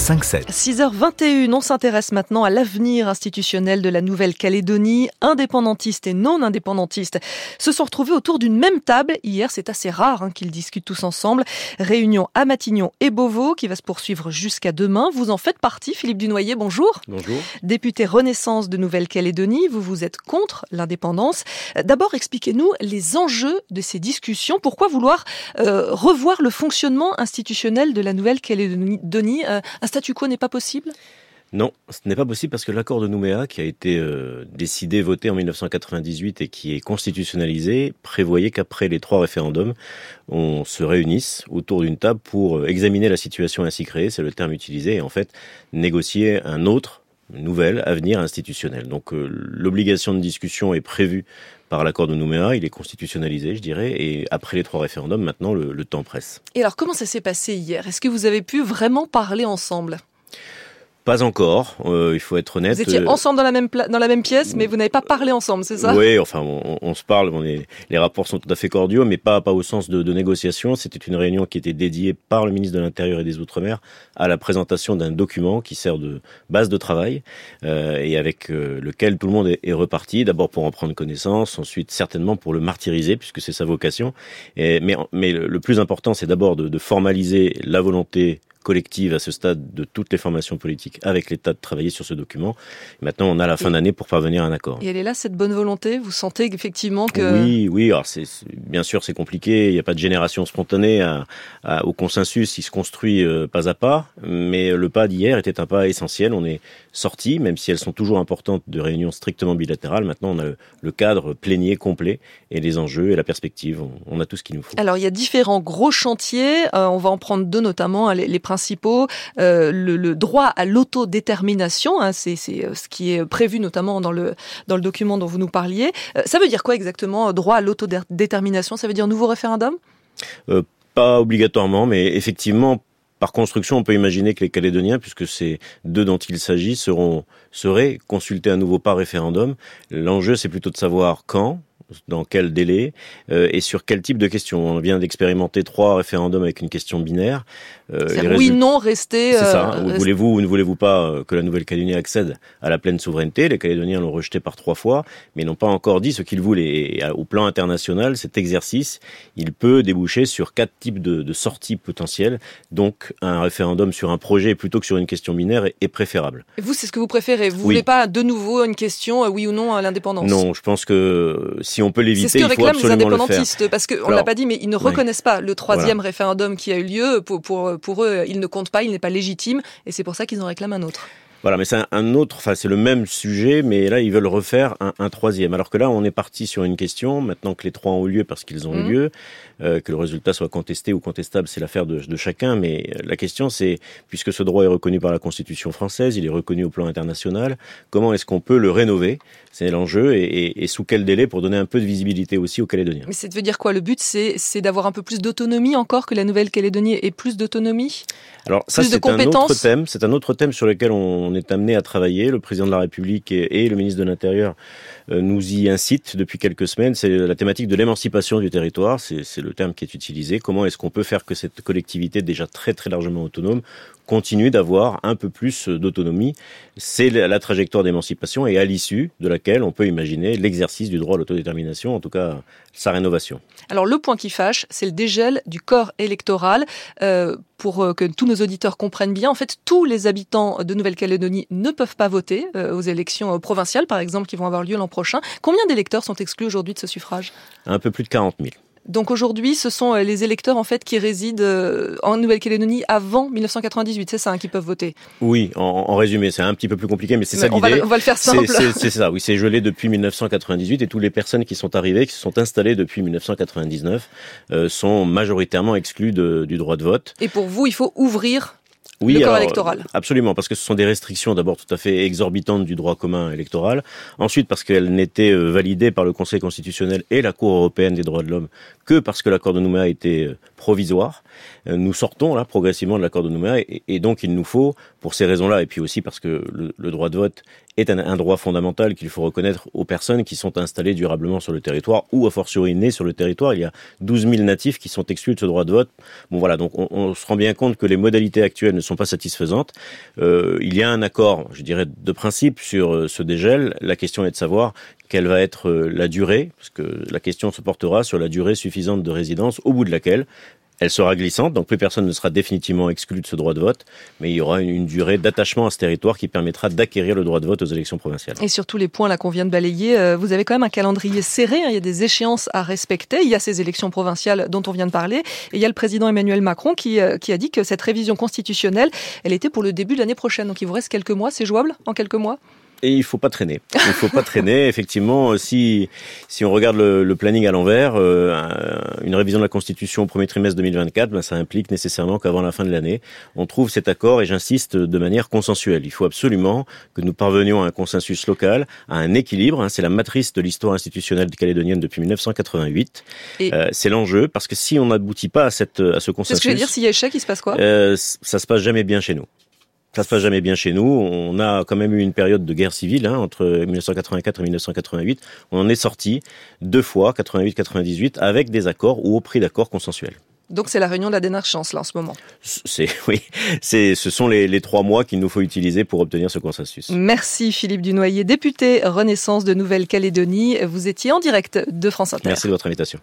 6h21, on s'intéresse maintenant à l'avenir institutionnel de la Nouvelle-Calédonie. Indépendantistes et non indépendantistes se sont retrouvés autour d'une même table. Hier, c'est assez rare hein, qu'ils discutent tous ensemble. Réunion à Matignon et Beauvau qui va se poursuivre jusqu'à demain. Vous en faites partie, Philippe Dunoyer, bonjour. Bonjour. Député Renaissance de Nouvelle-Calédonie, vous vous êtes contre l'indépendance. D'abord, expliquez-nous les enjeux de ces discussions. Pourquoi vouloir euh, revoir le fonctionnement institutionnel de la Nouvelle-Calédonie euh, statu quo n'est pas possible? Non, ce n'est pas possible parce que l'accord de Nouméa, qui a été euh, décidé, voté en 1998 et qui est constitutionnalisé, prévoyait qu'après les trois référendums, on se réunisse autour d'une table pour euh, examiner la situation ainsi créée, c'est le terme utilisé, et en fait négocier un autre, nouvel avenir institutionnel. Donc euh, l'obligation de discussion est prévue par l'accord de Nouméa, il est constitutionnalisé, je dirais, et après les trois référendums, maintenant le temps presse. Et alors comment ça s'est passé hier? Est-ce que vous avez pu vraiment parler ensemble? Pas encore, euh, il faut être honnête. Vous étiez ensemble dans la même, dans la même pièce, mais vous n'avez pas parlé ensemble, c'est ça? Oui, enfin, on, on, se parle, on est, les rapports sont tout à fait cordiaux, mais pas, pas au sens de, de négociation. C'était une réunion qui était dédiée par le ministre de l'Intérieur et des Outre-mer à la présentation d'un document qui sert de base de travail euh, et avec euh, lequel tout le monde est, est reparti, d'abord pour en prendre connaissance, ensuite certainement pour le martyriser, puisque c'est sa vocation. Et, mais, mais le plus important, c'est d'abord de, de formaliser la volonté collective à ce stade de toutes les formations politiques avec l'État de travailler sur ce document. maintenant, on a la fin d'année pour parvenir à un accord. Et elle est là, cette bonne volonté? Vous sentez effectivement que... Oui, oui. Alors c'est, bien sûr, c'est compliqué. Il n'y a pas de génération spontanée au consensus. Il se construit euh, pas à pas. Mais le pas d'hier était un pas essentiel. On est sorti, même si elles sont toujours importantes, de réunions strictement bilatérales. Maintenant, on a le, cadre plénier complet et les enjeux et la perspective. On, a tout ce qu'il nous faut. Alors, il y a différents gros chantiers. Euh, on va en prendre deux notamment. Les, les principaux, euh, le, droit à l'autodétermination, hein, c'est euh, ce qui est prévu notamment dans le, dans le document dont vous nous parliez. Euh, ça veut dire quoi exactement, droit à l'autodétermination? Ça veut dire nouveau référendum? Pas obligatoirement, mais effectivement, par construction, on peut imaginer que les Calédoniens, puisque c'est d'eux dont il s'agit, seront seraient consultés à nouveau par référendum. L'enjeu, c'est plutôt de savoir quand, dans quel délai euh, et sur quel type de questions. On vient d'expérimenter trois référendums avec une question binaire. Euh, oui, non, rester. C'est ça. Euh, voulez-vous ou ne voulez-vous pas euh, que la Nouvelle-Calédonie accède à la pleine souveraineté? Les Calédoniens l'ont rejeté par trois fois, mais n'ont pas encore dit ce qu'ils voulaient. Et au plan international, cet exercice, il peut déboucher sur quatre types de, de sorties potentielles. Donc, un référendum sur un projet plutôt que sur une question binaire est, préférable. Et vous, c'est ce que vous préférez? Vous ne voulez pas de nouveau une question oui ou non à l'indépendance? Non, je pense que si on peut l'éviter, il faut absolument le faire. C'est ce que réclament les indépendantistes, parce qu'on l'a pas dit, mais ils ne reconnaissent pas le troisième référendum qui a eu lieu pour, pour pour eux, il ne compte pas, il n'est pas légitime, et c'est pour ça qu'ils en réclament un autre. Voilà, mais c'est un, autre, enfin c'est le même sujet, mais là ils veulent refaire un, troisième. Alors que là on est parti sur une question, maintenant que les trois ont eu lieu parce qu'ils ont eu mmh. lieu, euh, que le résultat soit contesté ou contestable, c'est l'affaire de, de, chacun, mais la question c'est, puisque ce droit est reconnu par la Constitution française, il est reconnu au plan international, comment est-ce qu'on peut le rénover? C'est l'enjeu, et, et, sous quel délai pour donner un peu de visibilité aussi aux Calédoniens. Mais ça veut dire quoi? Le but c'est d'avoir un peu plus d'autonomie encore, que la Nouvelle-Calédonie ait plus d'autonomie? Alors ça c'est un autre thème, c'est un autre thème sur lequel on on est amené à travailler. Le président de la République et, le ministre de l'Intérieur euh, nous y incitent depuis quelques semaines. C'est la thématique de l'émancipation du territoire. C'est le terme qui est utilisé. Comment est-ce qu'on peut faire que cette collectivité déjà très très largement autonome continue d'avoir un peu plus d'autonomie C'est la trajectoire d'émancipation et à l'issue de laquelle on peut imaginer l'exercice du droit à l'autodétermination, en tout cas sa rénovation. Alors le point qui fâche, c'est le dégel du corps électoral. Euh, pour euh, que tous nos auditeurs comprennent bien, en fait, tous les habitants de Nouvelle-Calédonie ne peuvent pas voter euh, aux élections provinciales, par exemple, qui vont avoir lieu l'an prochain. Combien d'électeurs sont exclus aujourd'hui de ce suffrage? Un peu plus de 40 000. Donc aujourd'hui, ce sont euh, les électeurs en fait qui résident euh, en Nouvelle-Calédonie avant 1998, c'est ça, hein, qui peuvent voter. Oui, en, résumé, c'est un petit peu plus compliqué, mais c'est ça l'idée. On va le faire simple. C'est ça, oui, c'est gelé depuis 1998 et toutes les personnes qui sont arrivées, qui se sont installées depuis 1999, euh, sont majoritairement exclues du droit de vote. Et pour vous, il faut ouvrir oui, le corps électoral. Absolument, parce que ce sont des restrictions d'abord tout à fait exorbitantes du droit commun électoral. Ensuite, parce qu'elles n'étaient euh, validées par le Conseil constitutionnel et la Cour européenne des droits de l'homme que parce que l'accord de Nouméa a été euh, provisoire. Euh, nous sortons là progressivement de l'accord de Nouméa et, donc il nous faut, pour ces raisons-là, et puis aussi parce que le, droit de vote est un, droit fondamental qu'il faut reconnaître aux personnes qui sont installées durablement sur le territoire ou a fortiori nées sur le territoire. Il y a 12 000 natifs qui sont exclus de ce droit de vote. Bon voilà, donc on, se rend bien compte que les modalités actuelles ne sont pas satisfaisantes. Euh, il y a un accord, je dirais, de principe sur euh, ce dégel. La question est de savoir quelle va être la durée, parce que la question se portera sur la durée suffisante de résidence au bout de laquelle elle sera glissante, donc plus personne ne sera définitivement exclu de ce droit de vote, mais il y aura une, durée d'attachement à ce territoire qui permettra d'acquérir le droit de vote aux élections provinciales. Et sur tous les points là qu'on vient de balayer, euh, vous avez quand même un calendrier serré, hein, il y a des échéances à respecter, il y a ces élections provinciales dont on vient de parler, et il y a le président Emmanuel Macron qui, euh, qui a dit que cette révision constitutionnelle, elle était pour le début de l'année prochaine, donc il vous reste quelques mois, c'est jouable en quelques mois? Et il faut pas traîner. Il faut pas traîner. Effectivement, si si on regarde le, le planning à l'envers, euh, une révision de la Constitution au premier trimestre 2024, ben, ça implique nécessairement qu'avant la fin de l'année, on trouve cet accord. Et j'insiste de manière consensuelle. Il faut absolument que nous parvenions à un consensus local, à un équilibre. Hein, c'est la matrice de l'histoire institutionnelle calédonienne depuis 1988. Euh, c'est l'enjeu parce que si on n'aboutit pas à cette à ce consensus, c'est ce que je veux dire. S'il y a échec, il se passe quoi? euh, Ça se passe jamais bien chez nous ça se passe jamais bien chez nous. On a quand même eu une période de guerre civile hein, entre 1984 et 1988. On en est sorti deux fois, 88-98, avec des accords ou au prix d'accords consensuels. Donc c'est la réunion de la dernière chance là en ce moment. C'est oui, c'est ce sont les, les trois mois qu'il nous faut utiliser pour obtenir ce consensus. Merci Philippe Dunoyer, député Renaissance de Nouvelle-Calédonie. Vous étiez en direct de France Inter. Merci de votre invitation.